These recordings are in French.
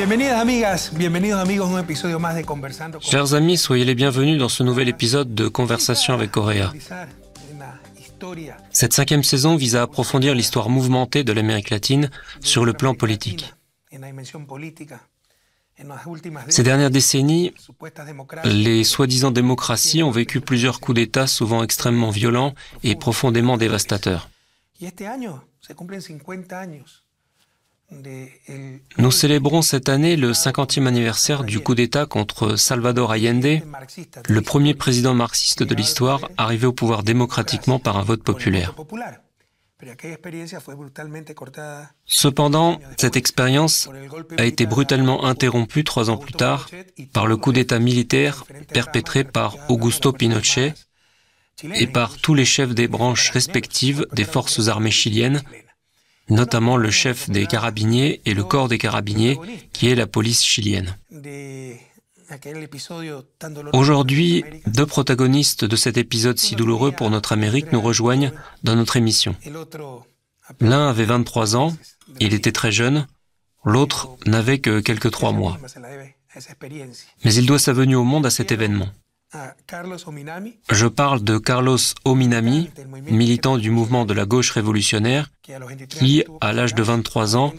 Bienvenidas amigas, bienvenidos amigos un episodio más de Conversando con Chers amis, soyez les bienvenus dans ce nouvel épisode de Conversation avec Correa. Cette cinquième saison vise à approfondir l'histoire mouvementée de l'Amérique latine sur le plan politique. Ces dernières décennies, les soi-disant démocraties ont vécu plusieurs coups d'État souvent extrêmement violents et profondément dévastateurs. Nous célébrons cette année le 50e anniversaire du coup d'État contre Salvador Allende, le premier président marxiste de l'histoire arrivé au pouvoir démocratiquement par un vote populaire. Cependant, cette expérience a été brutalement interrompue trois ans plus tard par le coup d'État militaire perpétré par Augusto Pinochet et par tous les chefs des branches respectives des forces armées chiliennes, notamment le chef des carabiniers et le corps des carabiniers, qui est la police chilienne. Aujourd'hui, deux protagonistes de cet épisode si douloureux pour notre Amérique nous rejoignent dans notre émission. L'un avait 23 ans, il était très jeune, l'autre n'avait que quelques trois mois. Mais il doit sa venue au monde à cet événement. Je parle de Carlos Ominami, militant du mouvement de la gauche révolutionnaire, qui, à l'âge de 23 ans,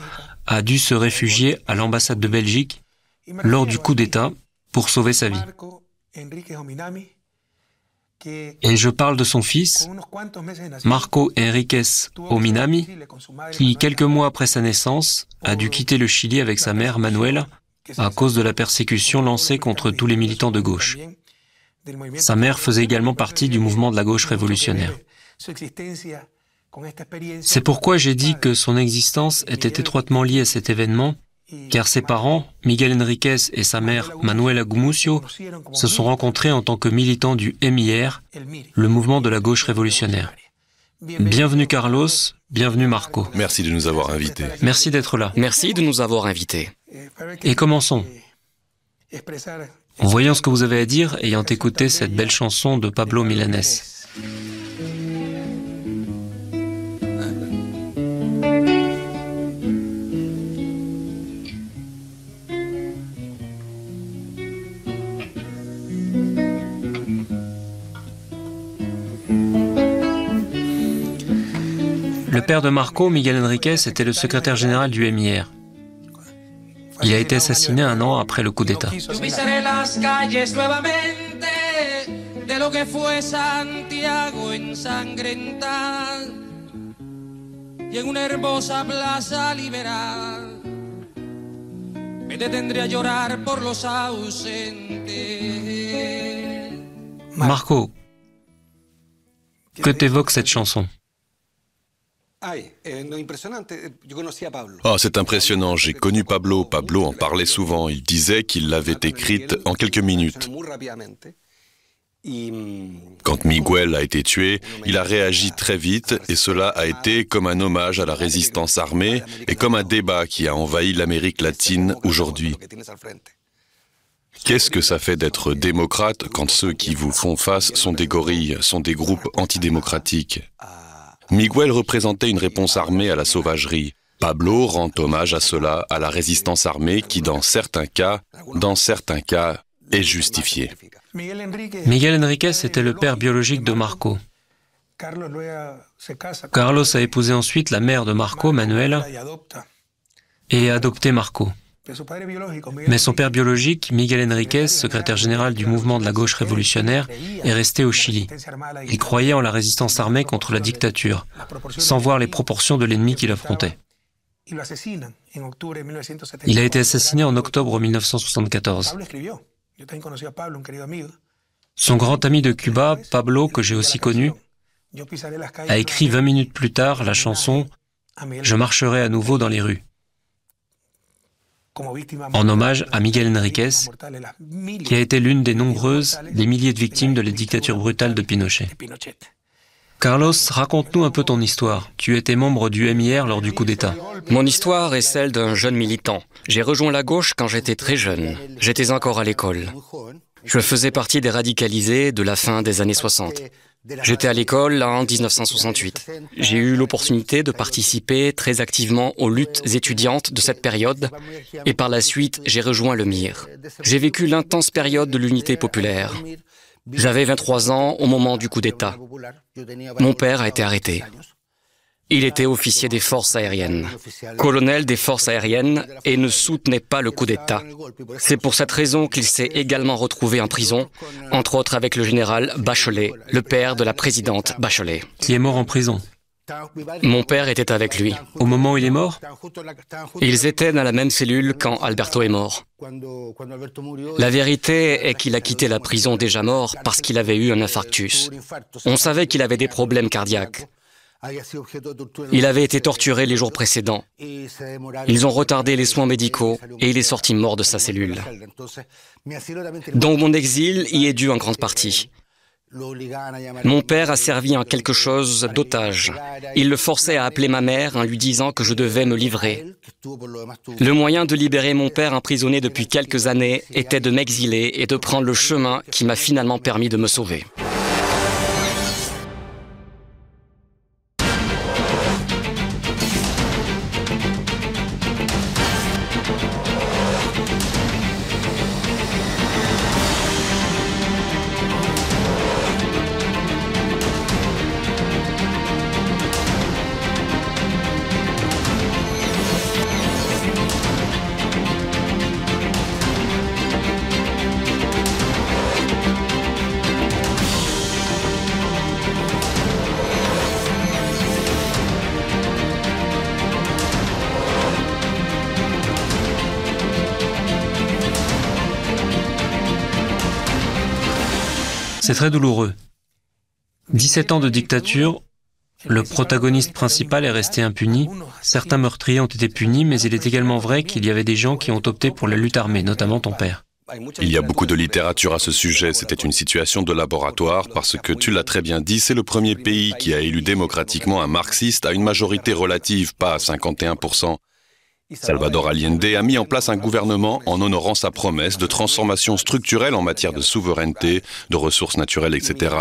a dû se réfugier à l'ambassade de Belgique lors du coup d'État pour sauver sa vie. Et je parle de son fils, Marco Enriquez Ominami, qui, quelques mois après sa naissance, a dû quitter le Chili avec sa mère, Manuela, à cause de la persécution lancée contre tous les militants de gauche. Sa mère faisait également partie du mouvement de la gauche révolutionnaire. C'est pourquoi j'ai dit que son existence était étroitement liée à cet événement, car ses parents, Miguel Enriquez et sa mère, Manuela Gumucio, se sont rencontrés en tant que militants du MIR, le mouvement de la gauche révolutionnaire. Bienvenue Carlos, bienvenue Marco. Merci de nous avoir invités. Merci d'être là. Merci de nous avoir invités. Et commençons. Voyons ce que vous avez à dire ayant écouté cette belle chanson de Pablo Milanés. Le père de Marco, Miguel Enriquez, était le secrétaire général du MIR. Il a été assassiné un an après le coup d'État. Marco, que t'évoque cette chanson? Oh, c'est impressionnant. J'ai connu Pablo. Pablo en parlait souvent. Il disait qu'il l'avait écrite en quelques minutes. Quand Miguel a été tué, il a réagi très vite et cela a été comme un hommage à la résistance armée et comme un débat qui a envahi l'Amérique latine aujourd'hui. Qu'est-ce que ça fait d'être démocrate quand ceux qui vous font face sont des gorilles, sont des groupes antidémocratiques? Miguel représentait une réponse armée à la sauvagerie. Pablo rend hommage à cela, à la résistance armée qui, dans certains cas, dans certains cas, est justifiée. Miguel Enriquez était le père biologique de Marco. Carlos a épousé ensuite la mère de Marco, Manuela, et a adopté Marco. Mais son père biologique, Miguel Enriquez, secrétaire général du mouvement de la gauche révolutionnaire, est resté au Chili. Il croyait en la résistance armée contre la dictature, sans voir les proportions de l'ennemi qu'il affrontait. Il a été assassiné en octobre 1974. Son grand ami de Cuba, Pablo, que j'ai aussi connu, a écrit 20 minutes plus tard la chanson Je marcherai à nouveau dans les rues en hommage à Miguel Enriquez, qui a été l'une des nombreuses, des milliers de victimes de la dictature brutale de Pinochet. Carlos, raconte-nous un peu ton histoire. Tu étais membre du MIR lors du coup d'État. Mon histoire est celle d'un jeune militant. J'ai rejoint la gauche quand j'étais très jeune. J'étais encore à l'école. Je faisais partie des radicalisés de la fin des années 60. J'étais à l'école en 1968. J'ai eu l'opportunité de participer très activement aux luttes étudiantes de cette période et par la suite j'ai rejoint le MIR. J'ai vécu l'intense période de l'unité populaire. J'avais 23 ans au moment du coup d'État. Mon père a été arrêté. Il était officier des forces aériennes, colonel des forces aériennes et ne soutenait pas le coup d'État. C'est pour cette raison qu'il s'est également retrouvé en prison, entre autres avec le général Bachelet, le père de la présidente Bachelet. Qui est mort en prison Mon père était avec lui. Au moment où il est mort Ils étaient dans la même cellule quand Alberto est mort. La vérité est qu'il a quitté la prison déjà mort parce qu'il avait eu un infarctus. On savait qu'il avait des problèmes cardiaques. Il avait été torturé les jours précédents. Ils ont retardé les soins médicaux et il est sorti mort de sa cellule. Donc mon exil y est dû en grande partie. Mon père a servi en quelque chose d'otage. Il le forçait à appeler ma mère en lui disant que je devais me livrer. Le moyen de libérer mon père emprisonné depuis quelques années était de m'exiler et de prendre le chemin qui m'a finalement permis de me sauver. C'est très douloureux. 17 ans de dictature, le protagoniste principal est resté impuni. Certains meurtriers ont été punis, mais il est également vrai qu'il y avait des gens qui ont opté pour la lutte armée, notamment ton père. Il y a beaucoup de littérature à ce sujet. C'était une situation de laboratoire parce que, tu l'as très bien dit, c'est le premier pays qui a élu démocratiquement un marxiste à une majorité relative, pas à 51%. Salvador Allende a mis en place un gouvernement en honorant sa promesse de transformation structurelle en matière de souveraineté, de ressources naturelles, etc.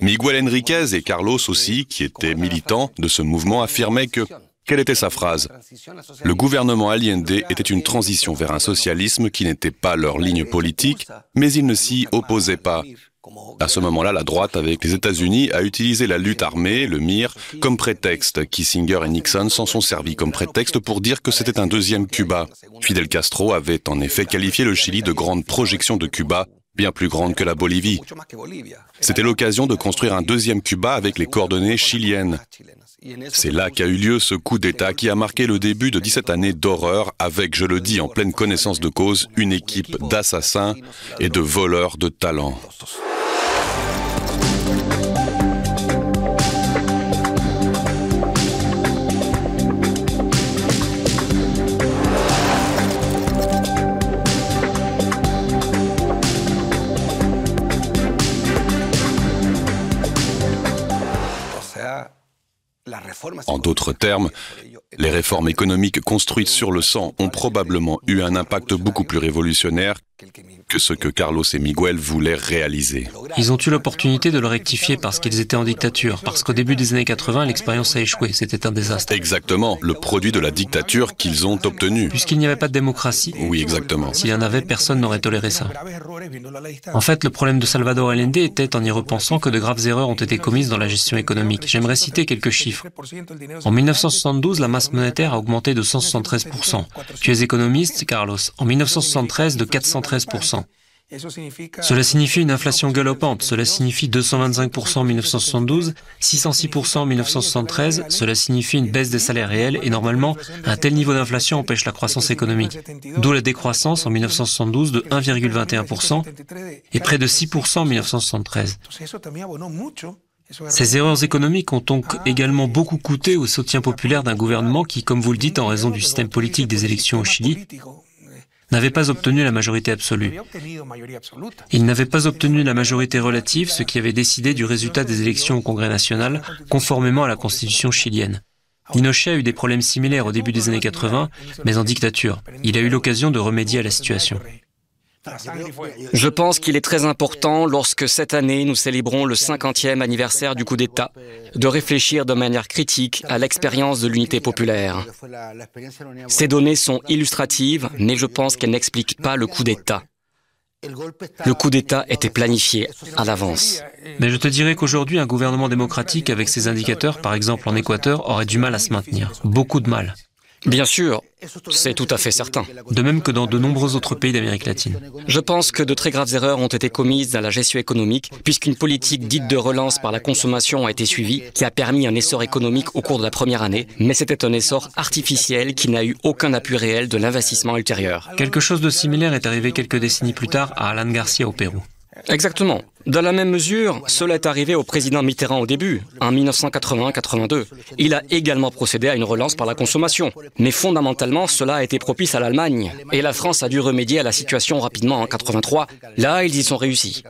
Miguel Enriquez et Carlos aussi, qui étaient militants de ce mouvement, affirmaient que quelle était sa phrase. Le gouvernement Allende était une transition vers un socialisme qui n'était pas leur ligne politique, mais ils ne s'y opposaient pas. À ce moment-là, la droite, avec les États-Unis, a utilisé la lutte armée, le MIR, comme prétexte. Kissinger et Nixon s'en sont servis comme prétexte pour dire que c'était un deuxième Cuba. Fidel Castro avait en effet qualifié le Chili de grande projection de Cuba, bien plus grande que la Bolivie. C'était l'occasion de construire un deuxième Cuba avec les coordonnées chiliennes. C'est là qu'a eu lieu ce coup d'État qui a marqué le début de 17 années d'horreur avec, je le dis en pleine connaissance de cause, une équipe d'assassins et de voleurs de talent. En d'autres termes, les réformes économiques construites sur le sang ont probablement eu un impact beaucoup plus révolutionnaire que ce que Carlos et Miguel voulaient réaliser. Ils ont eu l'opportunité de le rectifier parce qu'ils étaient en dictature, parce qu'au début des années 80, l'expérience a échoué, c'était un désastre. Exactement, le produit de la dictature qu'ils ont obtenu. Puisqu'il n'y avait pas de démocratie. Oui, exactement. S'il y en avait, personne n'aurait toléré ça. En fait, le problème de Salvador Allende était, en y repensant, que de graves erreurs ont été commises dans la gestion économique. J'aimerais citer quelques chiffres. En 1972, la masse monétaire a augmenté de 173%. Tu es économiste, Carlos. En 1973, de 413%. Cela signifie une inflation galopante. Cela signifie 225% en 1972, 606% en 1973. Cela signifie une baisse des salaires réels et normalement, un tel niveau d'inflation empêche la croissance économique. D'où la décroissance en 1972 de 1,21% et près de 6% en 1973. Ces erreurs économiques ont donc également beaucoup coûté au soutien populaire d'un gouvernement qui, comme vous le dites, en raison du système politique des élections au Chili, n'avait pas obtenu la majorité absolue. Il n'avait pas obtenu la majorité relative, ce qui avait décidé du résultat des élections au Congrès national, conformément à la constitution chilienne. Pinochet a eu des problèmes similaires au début des années 80, mais en dictature. Il a eu l'occasion de remédier à la situation. Je pense qu'il est très important, lorsque cette année nous célébrons le 50e anniversaire du coup d'État, de réfléchir de manière critique à l'expérience de l'unité populaire. Ces données sont illustratives, mais je pense qu'elles n'expliquent pas le coup d'État. Le coup d'État était planifié à l'avance. Mais je te dirais qu'aujourd'hui, un gouvernement démocratique avec ses indicateurs, par exemple en Équateur, aurait du mal à se maintenir. Beaucoup de mal. Bien sûr, c'est tout à fait certain. De même que dans de nombreux autres pays d'Amérique latine. Je pense que de très graves erreurs ont été commises dans la gestion économique, puisqu'une politique dite de relance par la consommation a été suivie, qui a permis un essor économique au cours de la première année, mais c'était un essor artificiel qui n'a eu aucun appui réel de l'investissement ultérieur. Quelque chose de similaire est arrivé quelques décennies plus tard à Alan Garcia au Pérou. Exactement. Dans la même mesure, cela est arrivé au président Mitterrand au début, en 1981-82. Il a également procédé à une relance par la consommation. Mais fondamentalement, cela a été propice à l'Allemagne. Et la France a dû remédier à la situation rapidement en 83. Là, ils y sont réussis.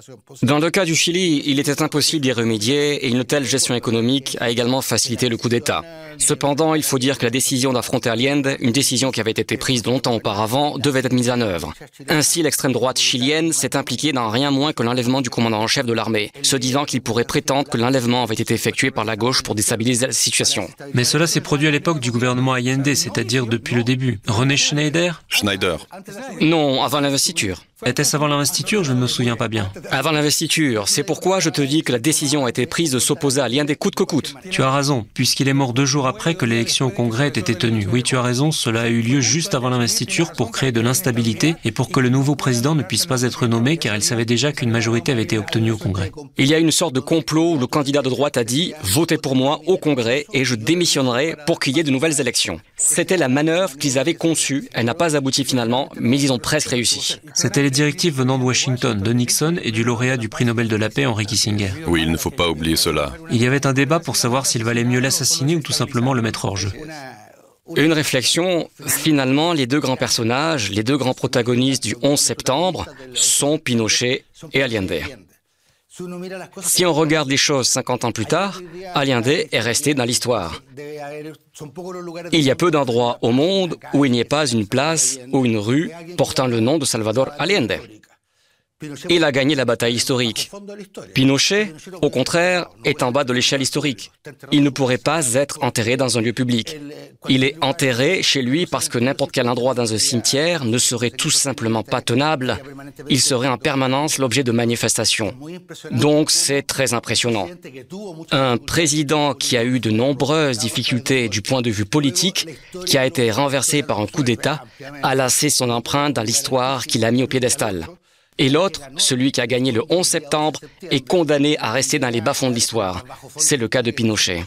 Dans le cas du Chili, il était impossible d'y remédier et une telle gestion économique a également facilité le coup d'État. Cependant, il faut dire que la décision d'affronter Allende, une décision qui avait été prise longtemps auparavant, devait être mise en œuvre. Ainsi, l'extrême droite chilienne s'est impliquée dans rien moins que l'enlèvement du commandant en chef de l'armée, se disant qu'il pourrait prétendre que l'enlèvement avait été effectué par la gauche pour déstabiliser la situation. Mais cela s'est produit à l'époque du gouvernement Allende, c'est-à-dire depuis le début. René Schneider? Schneider. Non, avant l'investiture. Était-ce avant l'investiture? Je ne me souviens pas bien. Avant l'investiture. C'est pourquoi je te dis que la décision a été prise de s'opposer à l'un des coûte que coûte. Tu as raison, puisqu'il est mort deux jours après que l'élection au Congrès ait été tenue. Oui, tu as raison, cela a eu lieu juste avant l'investiture pour créer de l'instabilité et pour que le nouveau président ne puisse pas être nommé car il savait déjà qu'une majorité avait été obtenue au Congrès. Il y a une sorte de complot où le candidat de droite a dit votez pour moi au Congrès et je démissionnerai pour qu'il y ait de nouvelles élections. C'était la manœuvre qu'ils avaient conçue. Elle n'a pas abouti finalement, mais ils ont presque réussi. C'était les directives venant de Washington, de Nixon et du lauréat du prix Nobel de la paix, Henry Kissinger. Oui, il ne faut pas oublier cela. Il y avait un débat pour savoir s'il valait mieux l'assassiner ou tout simplement le mettre hors jeu. Une réflexion, finalement, les deux grands personnages, les deux grands protagonistes du 11 septembre sont Pinochet et Allende. Si on regarde les choses 50 ans plus tard, Allende est resté dans l'histoire. Il y a peu d'endroits au monde où il n'y ait pas une place ou une rue portant le nom de Salvador Allende. Il a gagné la bataille historique. Pinochet, au contraire, est en bas de l'échelle historique. Il ne pourrait pas être enterré dans un lieu public. Il est enterré chez lui parce que n'importe quel endroit dans un cimetière ne serait tout simplement pas tenable. Il serait en permanence l'objet de manifestations. Donc c'est très impressionnant. Un président qui a eu de nombreuses difficultés du point de vue politique, qui a été renversé par un coup d'État, a laissé son empreinte dans l'histoire qu'il a mis au piédestal. Et l'autre, celui qui a gagné le 11 septembre, est condamné à rester dans les bas-fonds de l'histoire. C'est le cas de Pinochet.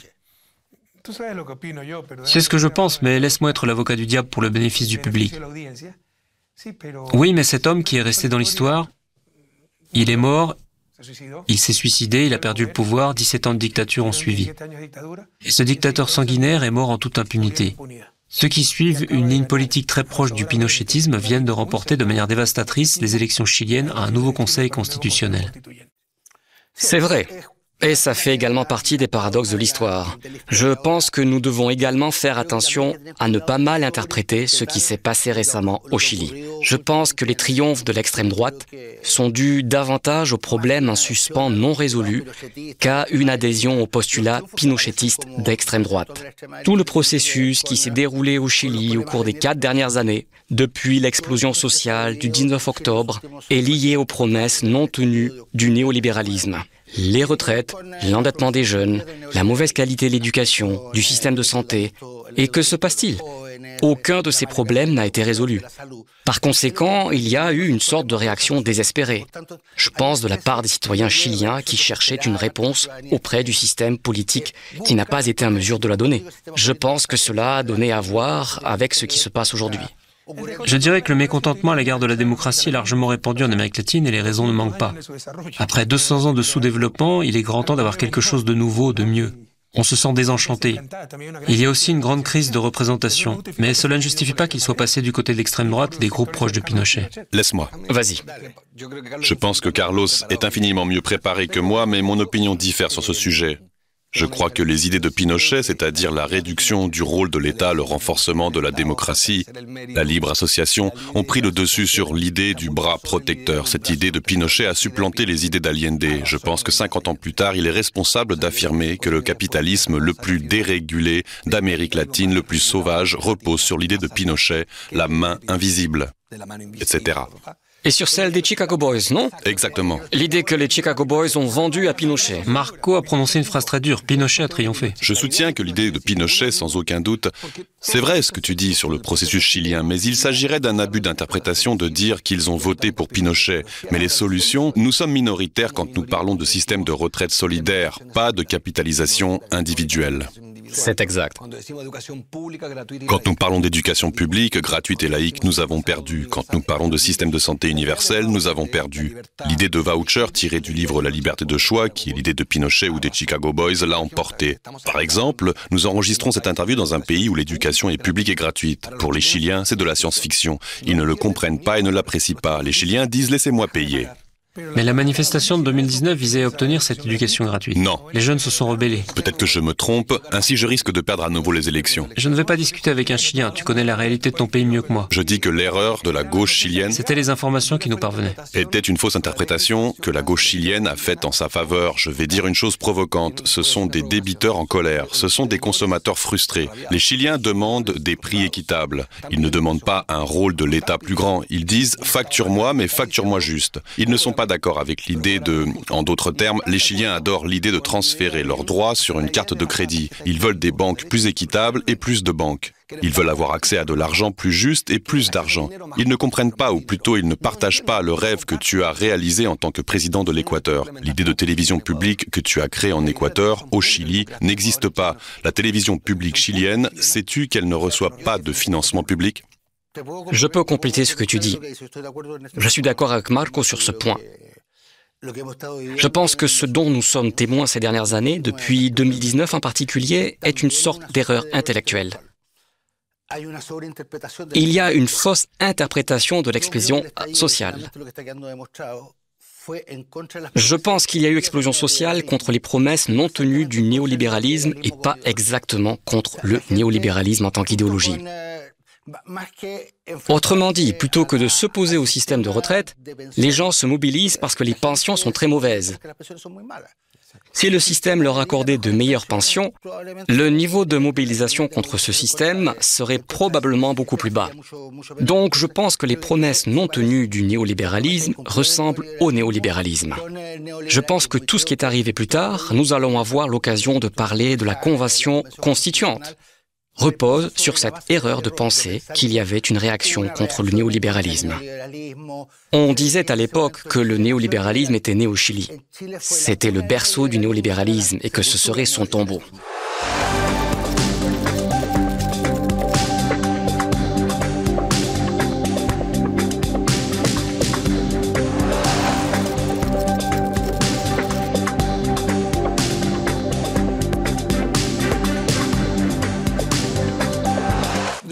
C'est ce que je pense, mais laisse-moi être l'avocat du diable pour le bénéfice du public. Oui, mais cet homme qui est resté dans l'histoire, il est mort, il s'est suicidé, il a perdu le pouvoir, 17 ans de dictature ont suivi. Et ce dictateur sanguinaire est mort en toute impunité. Ceux qui suivent une ligne politique très proche du pinochétisme viennent de remporter de manière dévastatrice les élections chiliennes à un nouveau conseil constitutionnel. C'est vrai. Et ça fait également partie des paradoxes de l'histoire. Je pense que nous devons également faire attention à ne pas mal interpréter ce qui s'est passé récemment au Chili. Je pense que les triomphes de l'extrême droite sont dus davantage aux problèmes en suspens non résolus qu'à une adhésion au postulat pinochetiste d'extrême droite. Tout le processus qui s'est déroulé au Chili au cours des quatre dernières années, depuis l'explosion sociale du 19 octobre, est lié aux promesses non tenues du néolibéralisme les retraites, l'endettement des jeunes, la mauvaise qualité de l'éducation, du système de santé. Et que se passe-t-il? Aucun de ces problèmes n'a été résolu. Par conséquent, il y a eu une sorte de réaction désespérée. Je pense de la part des citoyens chiliens qui cherchaient une réponse auprès du système politique qui n'a pas été en mesure de la donner. Je pense que cela a donné à voir avec ce qui se passe aujourd'hui. Je dirais que le mécontentement à l'égard de la démocratie est largement répandu en Amérique latine et les raisons ne manquent pas. Après 200 ans de sous-développement, il est grand temps d'avoir quelque chose de nouveau, de mieux. On se sent désenchanté. Il y a aussi une grande crise de représentation, mais cela ne justifie pas qu'il soit passé du côté de l'extrême droite des groupes proches de Pinochet. Laisse-moi. Vas-y. Je pense que Carlos est infiniment mieux préparé que moi, mais mon opinion diffère sur ce sujet. Je crois que les idées de Pinochet, c'est-à-dire la réduction du rôle de l'État, le renforcement de la démocratie, la libre association, ont pris le dessus sur l'idée du bras protecteur. Cette idée de Pinochet a supplanté les idées d'Allende. Je pense que 50 ans plus tard, il est responsable d'affirmer que le capitalisme le plus dérégulé d'Amérique latine, le plus sauvage, repose sur l'idée de Pinochet, la main invisible, etc. Et sur celle des Chicago Boys, non Exactement. L'idée que les Chicago Boys ont vendu à Pinochet. Marco a prononcé une phrase très dure. Pinochet a triomphé. Je soutiens que l'idée de Pinochet, sans aucun doute, c'est vrai ce que tu dis sur le processus chilien, mais il s'agirait d'un abus d'interprétation de dire qu'ils ont voté pour Pinochet. Mais les solutions, nous sommes minoritaires quand nous parlons de système de retraite solidaire, pas de capitalisation individuelle. C'est exact. Quand nous parlons d'éducation publique, gratuite et laïque, nous avons perdu. Quand nous parlons de système de santé universel, nous avons perdu. L'idée de voucher tirée du livre La liberté de choix, qui est l'idée de Pinochet ou des Chicago Boys, l'a emporté. Par exemple, nous enregistrons cette interview dans un pays où l'éducation est publique et gratuite. Pour les Chiliens, c'est de la science-fiction. Ils ne le comprennent pas et ne l'apprécient pas. Les Chiliens disent laissez-moi payer. Mais la manifestation de 2019 visait à obtenir cette éducation gratuite. Non. Les jeunes se sont rebellés. Peut-être que je me trompe, ainsi je risque de perdre à nouveau les élections. Je ne vais pas discuter avec un Chilien, tu connais la réalité de ton pays mieux que moi. Je dis que l'erreur de la gauche chilienne C'était les informations qui nous parvenaient. était une fausse interprétation que la gauche chilienne a faite en sa faveur. Je vais dire une chose provocante. Ce sont des débiteurs en colère. Ce sont des consommateurs frustrés. Les Chiliens demandent des prix équitables. Ils ne demandent pas un rôle de l'État plus grand. Ils disent facture-moi, mais facture-moi juste. Ils ne sont pas d'accord avec l'idée de, en d'autres termes, les Chiliens adorent l'idée de transférer leurs droits sur une carte de crédit. Ils veulent des banques plus équitables et plus de banques. Ils veulent avoir accès à de l'argent plus juste et plus d'argent. Ils ne comprennent pas, ou plutôt ils ne partagent pas le rêve que tu as réalisé en tant que président de l'Équateur. L'idée de télévision publique que tu as créée en Équateur, au Chili, n'existe pas. La télévision publique chilienne, sais-tu qu'elle ne reçoit pas de financement public? Je peux compléter ce que tu dis. Je suis d'accord avec Marco sur ce point. Je pense que ce dont nous sommes témoins ces dernières années, depuis 2019 en particulier, est une sorte d'erreur intellectuelle. Il y a une fausse interprétation de l'expression sociale. Je pense qu'il y a eu explosion sociale contre les promesses non tenues du néolibéralisme et pas exactement contre le néolibéralisme en tant qu'idéologie. Autrement dit, plutôt que de s'opposer au système de retraite, les gens se mobilisent parce que les pensions sont très mauvaises. Si le système leur accordait de meilleures pensions, le niveau de mobilisation contre ce système serait probablement beaucoup plus bas. Donc je pense que les promesses non tenues du néolibéralisme ressemblent au néolibéralisme. Je pense que tout ce qui est arrivé plus tard, nous allons avoir l'occasion de parler de la convention constituante repose sur cette erreur de penser qu'il y avait une réaction contre le néolibéralisme. On disait à l'époque que le néolibéralisme était né au Chili. C'était le berceau du néolibéralisme et que ce serait son tombeau.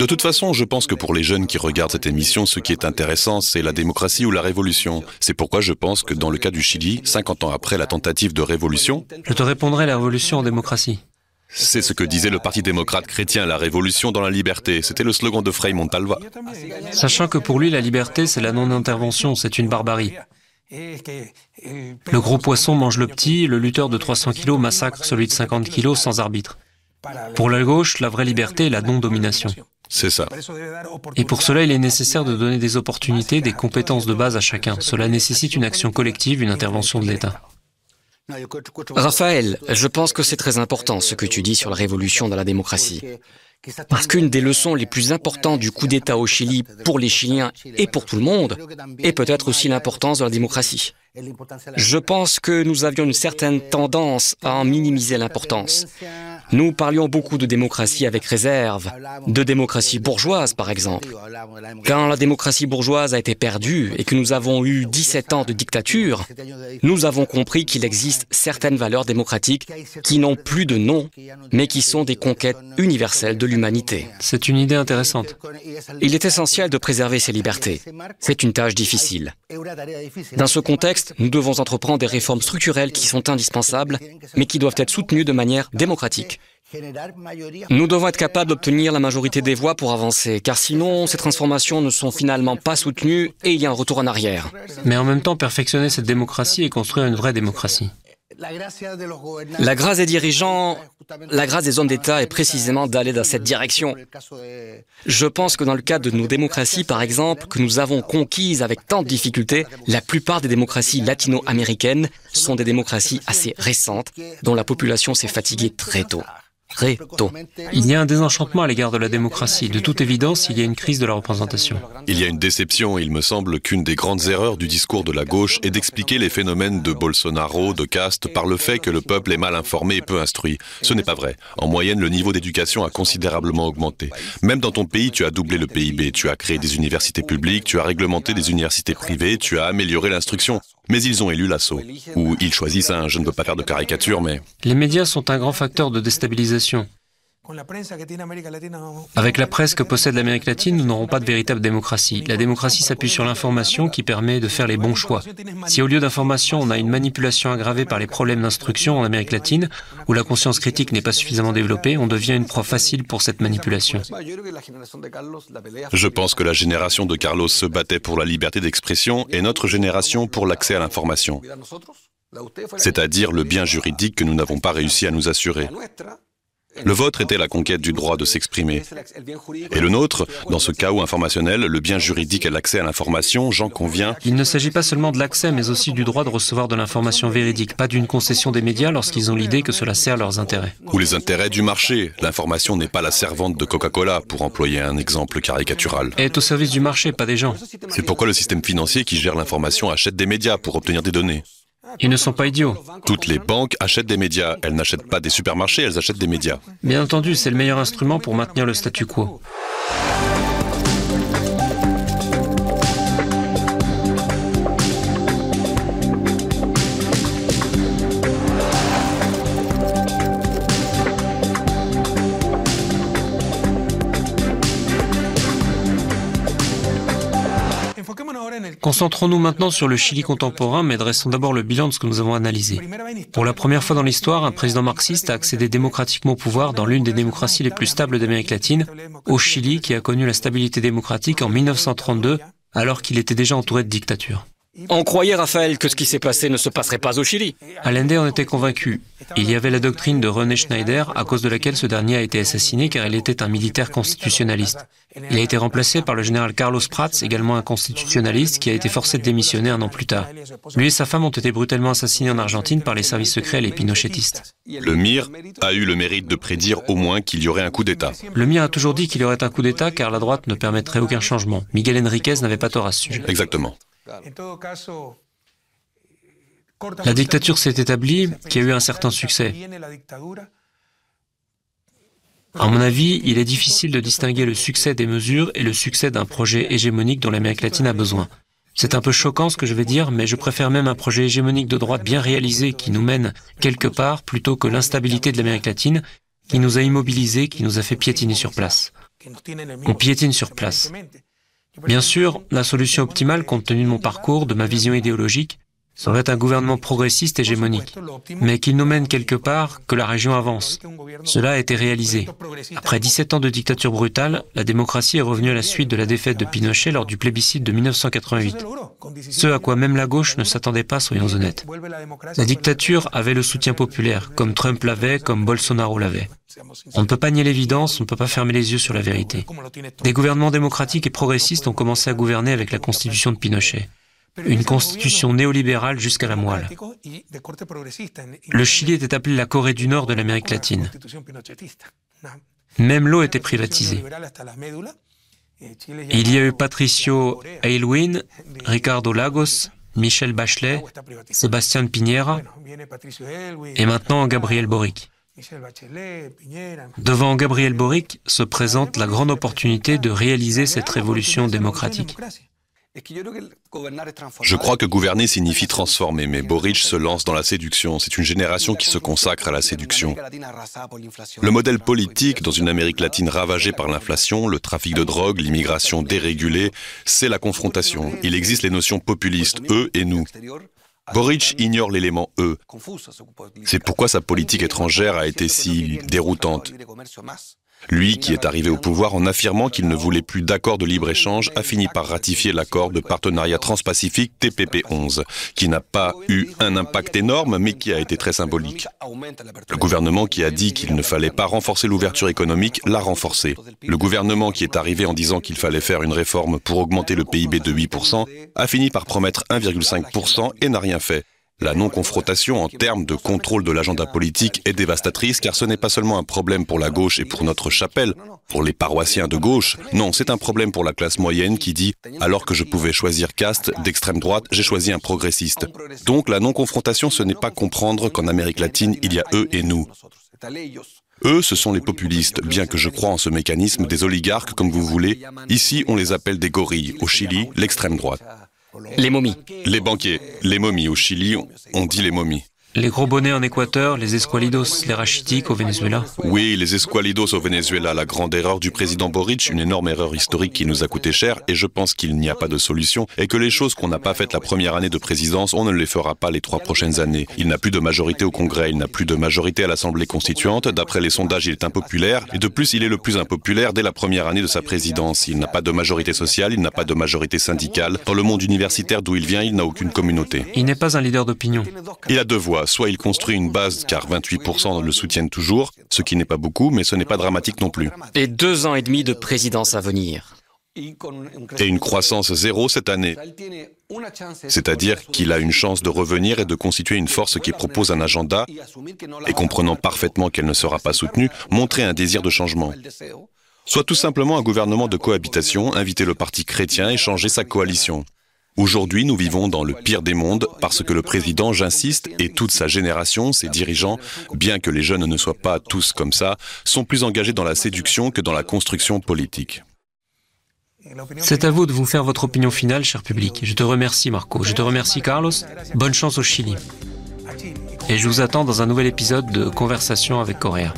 De toute façon, je pense que pour les jeunes qui regardent cette émission, ce qui est intéressant, c'est la démocratie ou la révolution. C'est pourquoi je pense que dans le cas du Chili, 50 ans après la tentative de révolution, Je te répondrai la révolution en démocratie. c'est ce que disait le Parti démocrate chrétien, la révolution dans la liberté. C'était le slogan de Frei Montalva. Sachant que pour lui, la liberté, c'est la non-intervention, c'est une barbarie. Le gros poisson mange le petit, le lutteur de 300 kilos massacre celui de 50 kilos sans arbitre. Pour la gauche, la vraie liberté est la non-domination. C'est ça. Et pour cela, il est nécessaire de donner des opportunités, des compétences de base à chacun. Cela nécessite une action collective, une intervention de l'État. Raphaël, je pense que c'est très important ce que tu dis sur la révolution dans la démocratie. Parce qu'une des leçons les plus importantes du coup d'État au Chili pour les Chiliens et pour tout le monde est peut-être aussi l'importance de la démocratie. Je pense que nous avions une certaine tendance à en minimiser l'importance. Nous parlions beaucoup de démocratie avec réserve, de démocratie bourgeoise par exemple. Quand la démocratie bourgeoise a été perdue et que nous avons eu 17 ans de dictature, nous avons compris qu'il existe certaines valeurs démocratiques qui n'ont plus de nom, mais qui sont des conquêtes universelles de l'humanité. C'est une idée intéressante. Il est essentiel de préserver ces libertés. C'est une tâche difficile. Dans ce contexte, nous devons entreprendre des réformes structurelles qui sont indispensables, mais qui doivent être soutenues de manière démocratique. Nous devons être capables d'obtenir la majorité des voix pour avancer, car sinon ces transformations ne sont finalement pas soutenues et il y a un retour en arrière. Mais en même temps, perfectionner cette démocratie et construire une vraie démocratie. La grâce des dirigeants, la grâce des hommes d'État est précisément d'aller dans cette direction. Je pense que dans le cas de nos démocraties, par exemple, que nous avons conquises avec tant de difficultés, la plupart des démocraties latino-américaines sont des démocraties assez récentes, dont la population s'est fatiguée très tôt. Il y a un désenchantement à l'égard de la démocratie. De toute évidence, il y a une crise de la représentation. Il y a une déception. Il me semble qu'une des grandes erreurs du discours de la gauche est d'expliquer les phénomènes de Bolsonaro, de caste, par le fait que le peuple est mal informé et peu instruit. Ce n'est pas vrai. En moyenne, le niveau d'éducation a considérablement augmenté. Même dans ton pays, tu as doublé le PIB. Tu as créé des universités publiques, tu as réglementé des universités privées, tu as amélioré l'instruction. Mais ils ont élu l'assaut. Ou ils choisissent un, je ne veux pas faire de caricature, mais... Les médias sont un grand facteur de déstabilisation. Avec la presse que possède l'Amérique latine, nous n'aurons pas de véritable démocratie. La démocratie s'appuie sur l'information qui permet de faire les bons choix. Si au lieu d'information, on a une manipulation aggravée par les problèmes d'instruction en Amérique latine, où la conscience critique n'est pas suffisamment développée, on devient une proie facile pour cette manipulation. Je pense que la génération de Carlos se battait pour la liberté d'expression et notre génération pour l'accès à l'information, c'est-à-dire le bien juridique que nous n'avons pas réussi à nous assurer. Le vôtre était la conquête du droit de s'exprimer. Et le nôtre, dans ce chaos informationnel, le bien juridique et l'accès à l'information, j'en conviens. Il ne s'agit pas seulement de l'accès, mais aussi du droit de recevoir de l'information véridique, pas d'une concession des médias lorsqu'ils ont l'idée que cela sert leurs intérêts. Ou les intérêts du marché. L'information n'est pas la servante de Coca-Cola, pour employer un exemple caricatural. Elle est au service du marché, pas des gens. C'est pourquoi le système financier qui gère l'information achète des médias pour obtenir des données. Ils ne sont pas idiots. Toutes les banques achètent des médias. Elles n'achètent pas des supermarchés, elles achètent des médias. Bien entendu, c'est le meilleur instrument pour maintenir le statu quo. Concentrons-nous maintenant sur le Chili contemporain, mais dressons d'abord le bilan de ce que nous avons analysé. Pour la première fois dans l'histoire, un président marxiste a accédé démocratiquement au pouvoir dans l'une des démocraties les plus stables d'Amérique latine, au Chili, qui a connu la stabilité démocratique en 1932, alors qu'il était déjà entouré de dictatures. On croyait, Raphaël, que ce qui s'est passé ne se passerait pas au Chili. Allende en était convaincu. Il y avait la doctrine de René Schneider, à cause de laquelle ce dernier a été assassiné car il était un militaire constitutionnaliste. Il a été remplacé par le général Carlos Prats, également un constitutionnaliste, qui a été forcé de démissionner un an plus tard. Lui et sa femme ont été brutalement assassinés en Argentine par les services secrets et les pinochettistes. Le MIR a eu le mérite de prédire au moins qu'il y aurait un coup d'État. Le MIR a toujours dit qu'il y aurait un coup d'État car la droite ne permettrait aucun changement. Miguel Enriquez n'avait pas tort à ce sujet. Exactement. La dictature s'est établie, qui a eu un certain succès. À mon avis, il est difficile de distinguer le succès des mesures et le succès d'un projet hégémonique dont l'Amérique latine a besoin. C'est un peu choquant ce que je vais dire, mais je préfère même un projet hégémonique de droite bien réalisé qui nous mène quelque part plutôt que l'instabilité de l'Amérique latine qui nous a immobilisés, qui nous a fait piétiner sur place. On piétine sur place. Bien sûr, la solution optimale, compte tenu de mon parcours, de ma vision idéologique, serait un gouvernement progressiste hégémonique, mais qu'il nous mène quelque part, que la région avance. Cela a été réalisé. Après 17 ans de dictature brutale, la démocratie est revenue à la suite de la défaite de Pinochet lors du plébiscite de 1988. Ce à quoi même la gauche ne s'attendait pas, soyons honnêtes. La dictature avait le soutien populaire, comme Trump l'avait, comme Bolsonaro l'avait. On ne peut pas nier l'évidence, on ne peut pas fermer les yeux sur la vérité. Des gouvernements démocratiques et progressistes ont commencé à gouverner avec la constitution de Pinochet une constitution néolibérale jusqu'à la moelle. Le Chili était appelé la Corée du Nord de l'Amérique latine. Même l'eau était privatisée. Il y a eu Patricio Aylwin, Ricardo Lagos, Michel Bachelet, Sébastien Piñera et maintenant Gabriel Boric. Devant Gabriel Boric se présente la grande opportunité de réaliser cette révolution démocratique. Je crois que gouverner signifie transformer, mais Boric se lance dans la séduction. C'est une génération qui se consacre à la séduction. Le modèle politique dans une Amérique latine ravagée par l'inflation, le trafic de drogue, l'immigration dérégulée, c'est la confrontation. Il existe les notions populistes, eux et nous. Boric ignore l'élément E. C'est pourquoi sa politique étrangère a été si déroutante. Lui, qui est arrivé au pouvoir en affirmant qu'il ne voulait plus d'accord de libre-échange, a fini par ratifier l'accord de partenariat transpacifique TPP-11, qui n'a pas eu un impact énorme, mais qui a été très symbolique. Le gouvernement qui a dit qu'il ne fallait pas renforcer l'ouverture économique l'a renforcé. Le gouvernement qui est arrivé en disant qu'il fallait faire une réforme pour augmenter le PIB de 8% a fini par promettre 1,5% et n'a rien fait. La non-confrontation en termes de contrôle de l'agenda politique est dévastatrice car ce n'est pas seulement un problème pour la gauche et pour notre chapelle, pour les paroissiens de gauche, non, c'est un problème pour la classe moyenne qui dit ⁇ alors que je pouvais choisir caste d'extrême droite, j'ai choisi un progressiste ⁇ Donc la non-confrontation, ce n'est pas comprendre qu'en Amérique latine, il y a eux et nous. Eux, ce sont les populistes, bien que je crois en ce mécanisme des oligarques, comme vous voulez. Ici, on les appelle des gorilles. Au Chili, l'extrême droite. Les momies. Les banquiers. Les momies. Au Chili, on dit les momies. Les gros bonnets en Équateur, les esqualidos, les rachitiques au Venezuela Oui, les esqualidos au Venezuela, la grande erreur du président Boric, une énorme erreur historique qui nous a coûté cher, et je pense qu'il n'y a pas de solution, et que les choses qu'on n'a pas faites la première année de présidence, on ne les fera pas les trois prochaines années. Il n'a plus de majorité au Congrès, il n'a plus de majorité à l'Assemblée constituante, d'après les sondages, il est impopulaire, et de plus, il est le plus impopulaire dès la première année de sa présidence. Il n'a pas de majorité sociale, il n'a pas de majorité syndicale. Dans le monde universitaire d'où il vient, il n'a aucune communauté. Il n'est pas un leader d'opinion. Il a deux voix soit il construit une base car 28% le soutiennent toujours, ce qui n'est pas beaucoup, mais ce n'est pas dramatique non plus. Et deux ans et demi de présidence à venir. Et une croissance zéro cette année. C'est-à-dire qu'il a une chance de revenir et de constituer une force qui propose un agenda et comprenant parfaitement qu'elle ne sera pas soutenue, montrer un désir de changement. Soit tout simplement un gouvernement de cohabitation, inviter le parti chrétien et changer sa coalition. Aujourd'hui, nous vivons dans le pire des mondes parce que le président, j'insiste, et toute sa génération, ses dirigeants, bien que les jeunes ne soient pas tous comme ça, sont plus engagés dans la séduction que dans la construction politique. C'est à vous de vous faire votre opinion finale, cher public. Je te remercie, Marco. Je te remercie, Carlos. Bonne chance au Chili. Et je vous attends dans un nouvel épisode de Conversation avec Coréa.